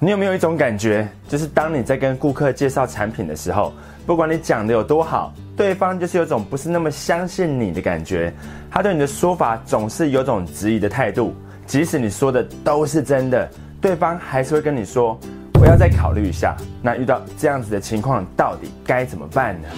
你有没有一种感觉，就是当你在跟顾客介绍产品的时候，不管你讲的有多好，对方就是有种不是那么相信你的感觉，他对你的说法总是有种质疑的态度，即使你说的都是真的，对方还是会跟你说我要再考虑一下。那遇到这样子的情况，到底该怎么办呢？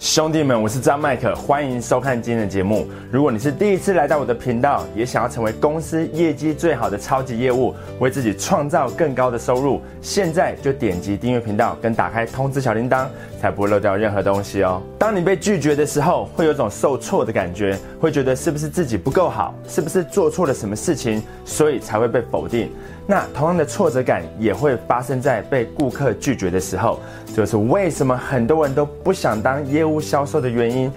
兄弟们，我是张麦克，欢迎收看今天的节目。如果你是第一次来到我的频道，也想要成为公司业绩最好的超级业务，为自己创造更高的收入，现在就点击订阅频道跟打开通知小铃铛，才不会漏掉任何东西哦。当你被拒绝的时候，会有种受挫的感觉，会觉得是不是自己不够好，是不是做错了什么事情，所以才会被否定。那同样的挫折感也会发生在被顾客拒绝的时候，就是为什么很多人都不想当业务务销售的原因，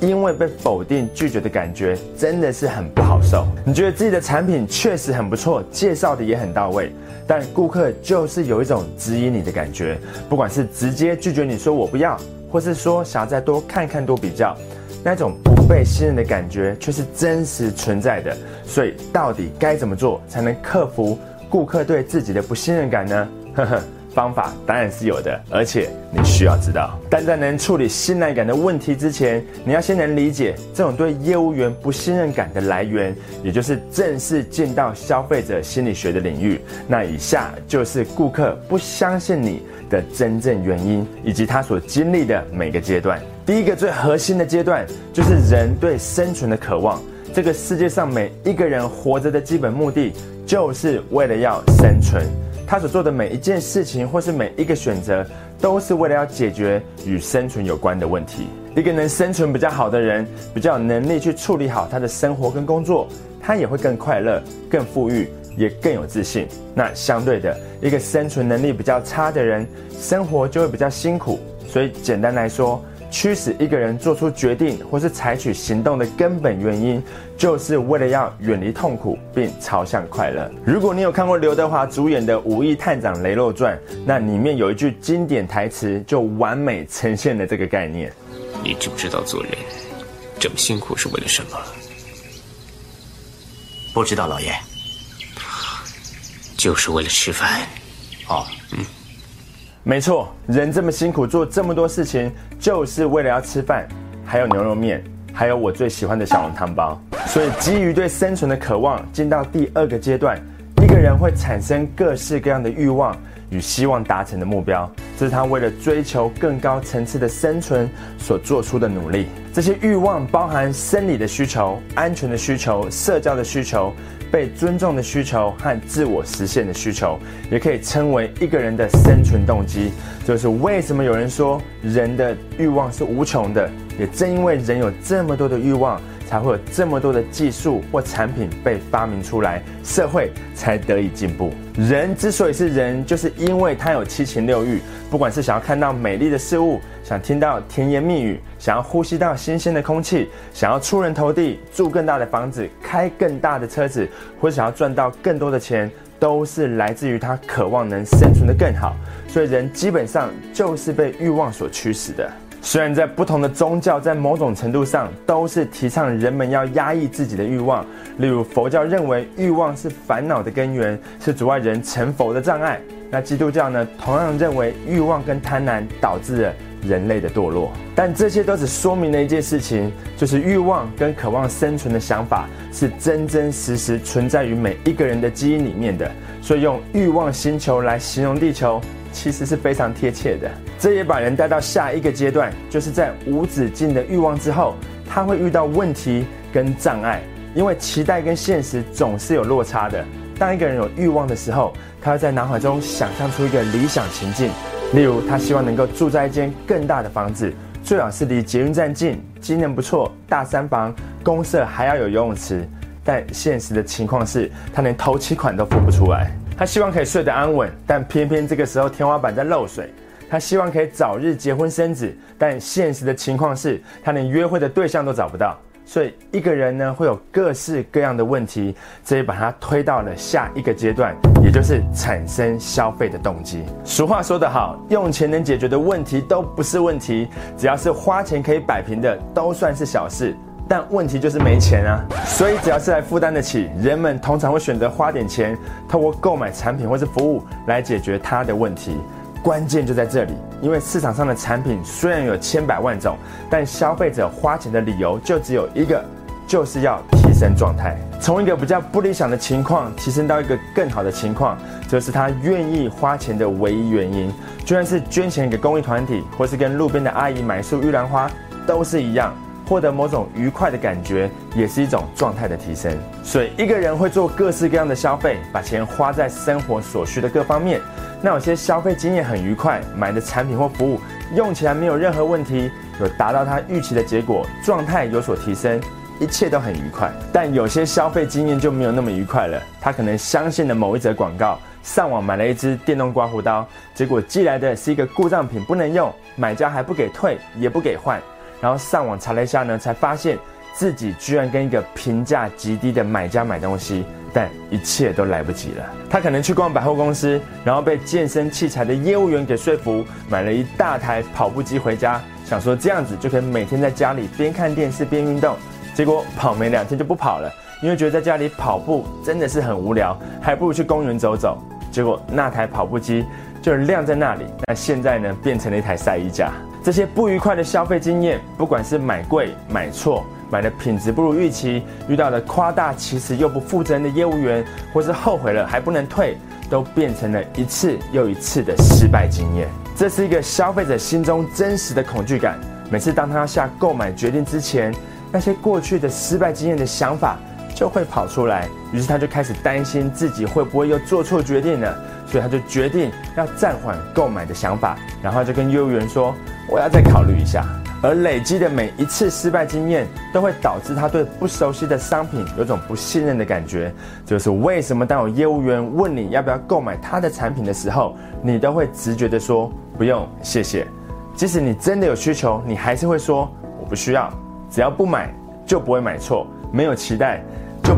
因为被否定拒绝的感觉真的是很不好受。你觉得自己的产品确实很不错，介绍的也很到位，但顾客就是有一种质疑你的感觉，不管是直接拒绝你说我不要，或是说想要再多看看多比较，那种不被信任的感觉却是真实存在的。所以到底该怎么做才能克服？顾客对自己的不信任感呢？呵呵，方法当然是有的，而且你需要知道。但在能处理信赖感的问题之前，你要先能理解这种对业务员不信任感的来源，也就是正式进到消费者心理学的领域。那以下就是顾客不相信你的真正原因，以及他所经历的每个阶段。第一个最核心的阶段，就是人对生存的渴望。这个世界上每一个人活着的基本目的。就是为了要生存，他所做的每一件事情或是每一个选择，都是为了要解决与生存有关的问题。一个能生存比较好的人，比较有能力去处理好他的生活跟工作，他也会更快乐、更富裕，也更有自信。那相对的，一个生存能力比较差的人，生活就会比较辛苦。所以简单来说。驱使一个人做出决定或是采取行动的根本原因，就是为了要远离痛苦并朝向快乐。如果你有看过刘德华主演的《武义探长雷洛传》，那里面有一句经典台词，就完美呈现了这个概念。你知不知道做人这么辛苦是为了什么？不知道，老爷。就是为了吃饭。哦，嗯。没错，人这么辛苦做这么多事情，就是为了要吃饭，还有牛肉面，还有我最喜欢的小笼汤包。所以，基于对生存的渴望，进到第二个阶段，一个人会产生各式各样的欲望与希望达成的目标，这是他为了追求更高层次的生存所做出的努力。这些欲望包含生理的需求、安全的需求、社交的需求。被尊重的需求和自我实现的需求，也可以称为一个人的生存动机。就是为什么有人说人的欲望是无穷的，也正因为人有这么多的欲望，才会有这么多的技术或产品被发明出来，社会才得以进步。人之所以是人，就是因为他有七情六欲，不管是想要看到美丽的事物。想听到甜言蜜语，想要呼吸到新鲜的空气，想要出人头地，住更大的房子，开更大的车子，或者想要赚到更多的钱，都是来自于他渴望能生存的更好。所以人基本上就是被欲望所驱使的。虽然在不同的宗教，在某种程度上都是提倡人们要压抑自己的欲望，例如佛教认为欲望是烦恼的根源，是阻碍人成佛的障碍。那基督教呢，同样认为欲望跟贪婪导致了。人类的堕落，但这些都只说明了一件事情，就是欲望跟渴望生存的想法是真真实实存在于每一个人的基因里面的。所以用欲望星球来形容地球，其实是非常贴切的。这也把人带到下一个阶段，就是在无止境的欲望之后，他会遇到问题跟障碍，因为期待跟现实总是有落差的。当一个人有欲望的时候，他会在脑海中想象出一个理想情境。例如，他希望能够住在一间更大的房子，最好是离捷运站近，机能不错，大三房，公社还要有游泳池。但现实的情况是，他连头期款都付不出来。他希望可以睡得安稳，但偏偏这个时候天花板在漏水。他希望可以早日结婚生子，但现实的情况是他连约会的对象都找不到。所以一个人呢，会有各式各样的问题，这也把他推到了下一个阶段，也就是产生消费的动机。俗话说得好，用钱能解决的问题都不是问题，只要是花钱可以摆平的，都算是小事。但问题就是没钱啊。所以只要是来负担得起，人们通常会选择花点钱，透过购买产品或是服务来解决他的问题。关键就在这里，因为市场上的产品虽然有千百万种，但消费者花钱的理由就只有一个，就是要提升状态，从一个比较不理想的情况提升到一个更好的情况，这是他愿意花钱的唯一原因。就算是捐钱给公益团体，或是跟路边的阿姨买束玉兰花，都是一样。获得某种愉快的感觉，也是一种状态的提升。所以，一个人会做各式各样的消费，把钱花在生活所需的各方面。那有些消费经验很愉快，买的产品或服务用起来没有任何问题，有达到他预期的结果，状态有所提升，一切都很愉快。但有些消费经验就没有那么愉快了。他可能相信了某一则广告，上网买了一支电动刮胡刀，结果寄来的是一个故障品，不能用，买家还不给退，也不给换。然后上网查了一下呢，才发现自己居然跟一个评价极低的买家买东西，但一切都来不及了。他可能去逛百货公司，然后被健身器材的业务员给说服，买了一大台跑步机回家，想说这样子就可以每天在家里边看电视边运动。结果跑没两天就不跑了，因为觉得在家里跑步真的是很无聊，还不如去公园走走。结果那台跑步机就晾在那里，那现在呢变成了一台晒衣架。这些不愉快的消费经验，不管是买贵、买错、买的品质不如预期，遇到了夸大其词又不负责任的业务员，或是后悔了还不能退，都变成了一次又一次的失败经验。这是一个消费者心中真实的恐惧感。每次当他要下购买决定之前，那些过去的失败经验的想法就会跑出来，于是他就开始担心自己会不会又做错决定了，所以他就决定要暂缓购买的想法，然后就跟业务员说。我要再考虑一下，而累积的每一次失败经验，都会导致他对不熟悉的商品有种不信任的感觉。就是为什么当有业务员问你要不要购买他的产品的时候，你都会直觉的说不用，谢谢。即使你真的有需求，你还是会说我不需要。只要不买，就不会买错；没有期待，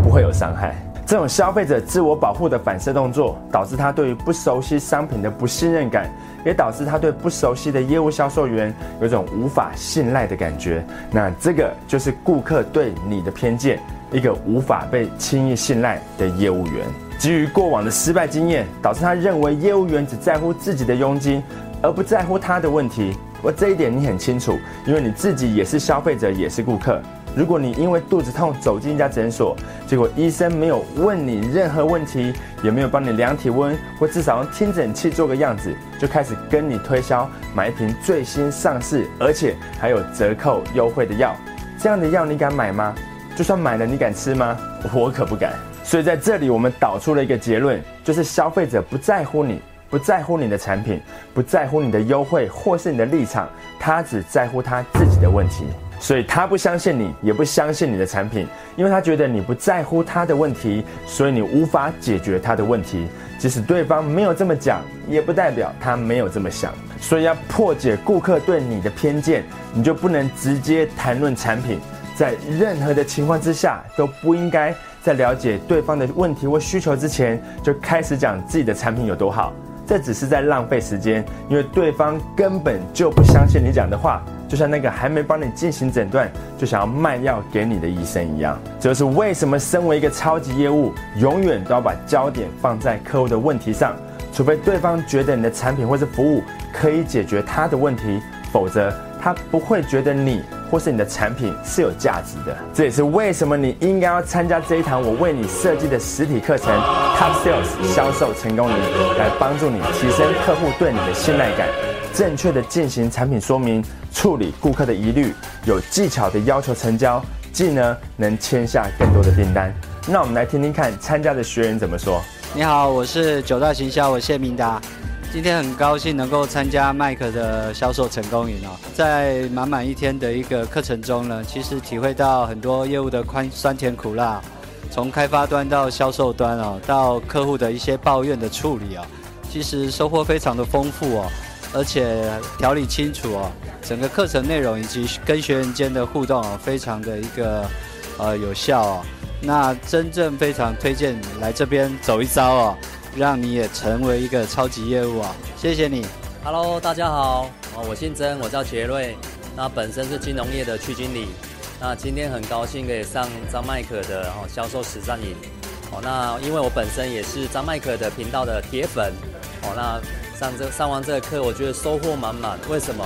不会有伤害。这种消费者自我保护的反射动作，导致他对于不熟悉商品的不信任感。也导致他对不熟悉的业务销售员有种无法信赖的感觉。那这个就是顾客对你的偏见，一个无法被轻易信赖的业务员。基于过往的失败经验，导致他认为业务员只在乎自己的佣金，而不在乎他的问题。我这一点你很清楚，因为你自己也是消费者，也是顾客。如果你因为肚子痛走进一家诊所，结果医生没有问你任何问题，也没有帮你量体温，或至少用听诊器做个样子，就开始跟你推销买一瓶最新上市，而且还有折扣优惠的药，这样的药你敢买吗？就算买了，你敢吃吗？我可不敢。所以在这里，我们导出了一个结论，就是消费者不在乎你，不在乎你的产品，不在乎你的优惠或是你的立场，他只在乎他自己的问题。所以他不相信你，也不相信你的产品，因为他觉得你不在乎他的问题，所以你无法解决他的问题。即使对方没有这么讲，也不代表他没有这么想。所以要破解顾客对你的偏见，你就不能直接谈论产品，在任何的情况之下都不应该在了解对方的问题或需求之前就开始讲自己的产品有多好。这只是在浪费时间，因为对方根本就不相信你讲的话。就像那个还没帮你进行诊断就想要卖药给你的医生一样，这就是为什么身为一个超级业务，永远都要把焦点放在客户的问题上，除非对方觉得你的产品或是服务可以解决他的问题，否则他不会觉得你或是你的产品是有价值的。这也是为什么你应该要参加这一堂我为你设计的实体课程 Top Sales 销售成功营，来帮助你提升客户对你的信赖感。正确的进行产品说明，处理顾客的疑虑，有技巧的要求成交，既呢能签下更多的订单。那我们来听听看参加的学员怎么说。你好，我是九大行销，我谢明达。今天很高兴能够参加麦克的销售成功营哦。在满满一天的一个课程中呢，其实体会到很多业务的宽酸甜苦辣，从开发端到销售端哦，到客户的一些抱怨的处理哦，其实收获非常的丰富哦。而且条理清楚哦，整个课程内容以及跟学员间的互动哦，非常的一个呃有效哦。那真正非常推荐来这边走一遭哦，让你也成为一个超级业务啊！谢谢你。Hello，大家好，哦，我姓曾，我叫杰瑞，那本身是金融业的区经理。那今天很高兴可以上张麦克的哦销售实战营。哦，那因为我本身也是张麦克的频道的铁粉。哦，那上这上完这个课，我觉得收获满满。为什么？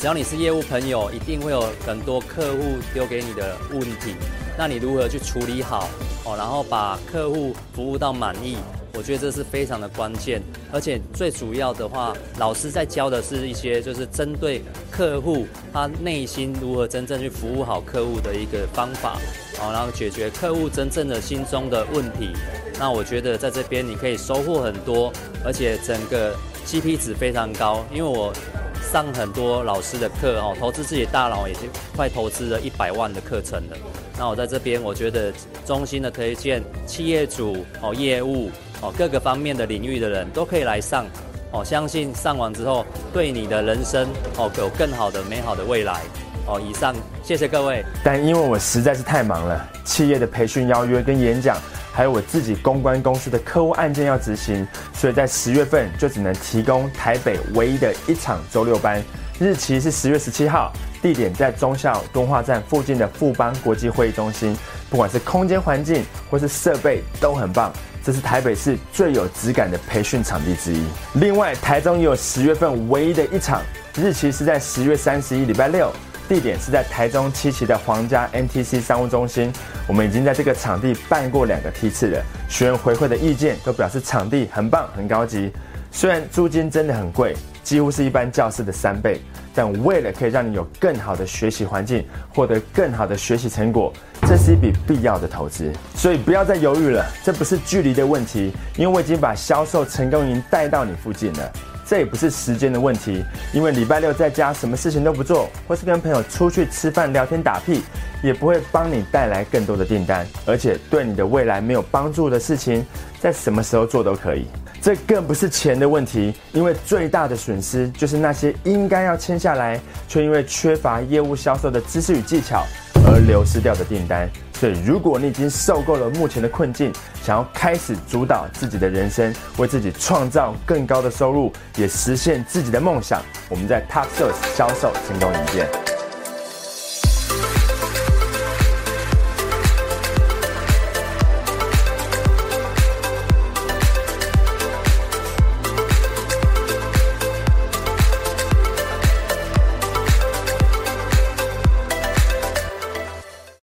只要你是业务朋友，一定会有很多客户丢给你的问题，那你如何去处理好？哦，然后把客户服务到满意。我觉得这是非常的关键，而且最主要的话，老师在教的是一些就是针对客户他内心如何真正去服务好客户的一个方法，哦，然后解决客户真正的心中的问题。那我觉得在这边你可以收获很多，而且整个 CP 值非常高，因为我上很多老师的课哦，投资自己大脑已经快投资了一百万的课程了。那我在这边，我觉得中心的推荐企业主哦，业务。哦，各个方面的领域的人都可以来上，哦，相信上完之后，对你的人生哦有更好的美好的未来。哦，以上谢谢各位。但因为我实在是太忙了，企业的培训邀约跟演讲，还有我自己公关公司的客户案件要执行，所以在十月份就只能提供台北唯一的一场周六班，日期是十月十七号，地点在中校敦化站附近的富邦国际会议中心，不管是空间环境或是设备都很棒。这是台北市最有质感的培训场地之一。另外，台中也有十月份唯一的一场，日期是在十月三十一礼拜六，地点是在台中七期的皇家 NTC 商务中心。我们已经在这个场地办过两个梯次了，学员回馈的意见都表示场地很棒、很高级。虽然租金真的很贵，几乎是一般教室的三倍。但为了可以让你有更好的学习环境，获得更好的学习成果，这是一笔必要的投资。所以不要再犹豫了，这不是距离的问题，因为我已经把销售成功营带到你附近了。这也不是时间的问题，因为礼拜六在家什么事情都不做，或是跟朋友出去吃饭聊天打屁，也不会帮你带来更多的订单，而且对你的未来没有帮助的事情，在什么时候做都可以。这更不是钱的问题，因为最大的损失就是那些应该要签下来，却因为缺乏业务销售的知识与技巧而流失掉的订单。所以，如果你已经受够了目前的困境，想要开始主导自己的人生，为自己创造更高的收入，也实现自己的梦想，我们在 Taxos 销售成功一见。